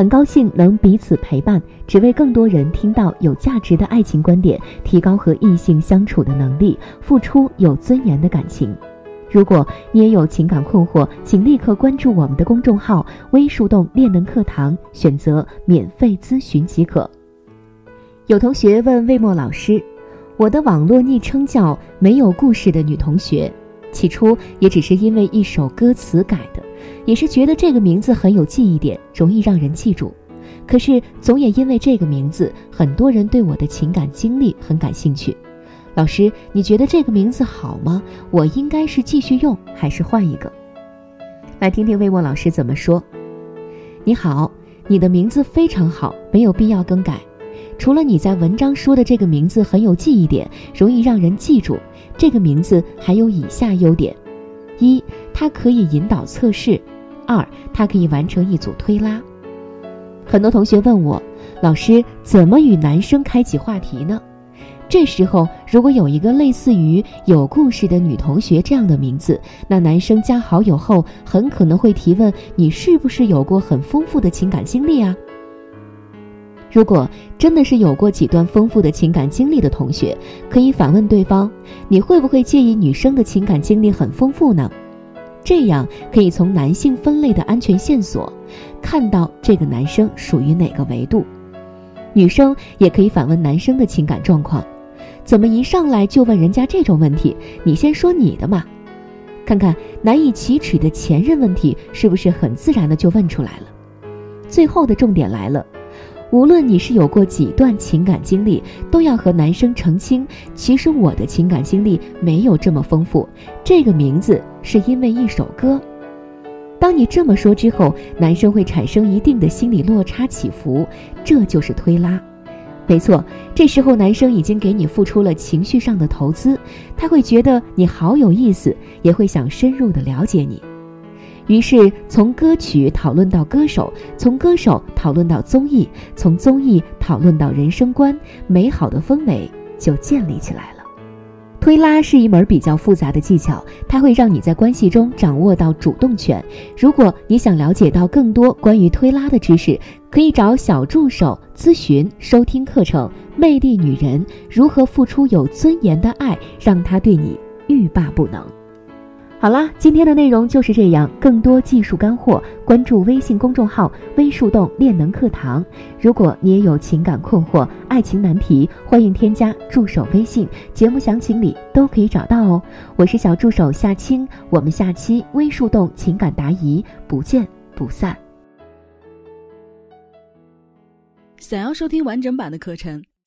很高兴能彼此陪伴，只为更多人听到有价值的爱情观点，提高和异性相处的能力，付出有尊严的感情。如果你也有情感困惑，请立刻关注我们的公众号“微树洞恋能课堂”，选择免费咨询即可。有同学问魏墨老师：“我的网络昵称叫没有故事的女同学，起初也只是因为一首歌词改的。”也是觉得这个名字很有记忆点，容易让人记住。可是总也因为这个名字，很多人对我的情感经历很感兴趣。老师，你觉得这个名字好吗？我应该是继续用还是换一个？来听听魏墨老师怎么说。你好，你的名字非常好，没有必要更改。除了你在文章说的这个名字很有记忆点，容易让人记住，这个名字还有以下优点：一。它可以引导测试，二，它可以完成一组推拉。很多同学问我，老师怎么与男生开启话题呢？这时候如果有一个类似于有故事的女同学这样的名字，那男生加好友后很可能会提问：你是不是有过很丰富的情感经历啊？如果真的是有过几段丰富的情感经历的同学，可以反问对方：你会不会介意女生的情感经历很丰富呢？这样可以从男性分类的安全线索，看到这个男生属于哪个维度。女生也可以反问男生的情感状况，怎么一上来就问人家这种问题？你先说你的嘛，看看难以启齿的前任问题是不是很自然的就问出来了。最后的重点来了。无论你是有过几段情感经历，都要和男生澄清，其实我的情感经历没有这么丰富。这个名字是因为一首歌。当你这么说之后，男生会产生一定的心理落差起伏，这就是推拉。没错，这时候男生已经给你付出了情绪上的投资，他会觉得你好有意思，也会想深入的了解你。于是，从歌曲讨论到歌手，从歌手讨论到综艺，从综艺讨论到人生观，美好的氛围就建立起来了。推拉是一门比较复杂的技巧，它会让你在关系中掌握到主动权。如果你想了解到更多关于推拉的知识，可以找小助手咨询收听课程《魅力女人如何付出有尊严的爱》，让他对你欲罢不能。好啦，今天的内容就是这样。更多技术干货，关注微信公众号“微树洞练能课堂”。如果你也有情感困惑、爱情难题，欢迎添加助手微信，节目详情里都可以找到哦。我是小助手夏青，我们下期微树洞情感答疑不见不散。想要收听完整版的课程。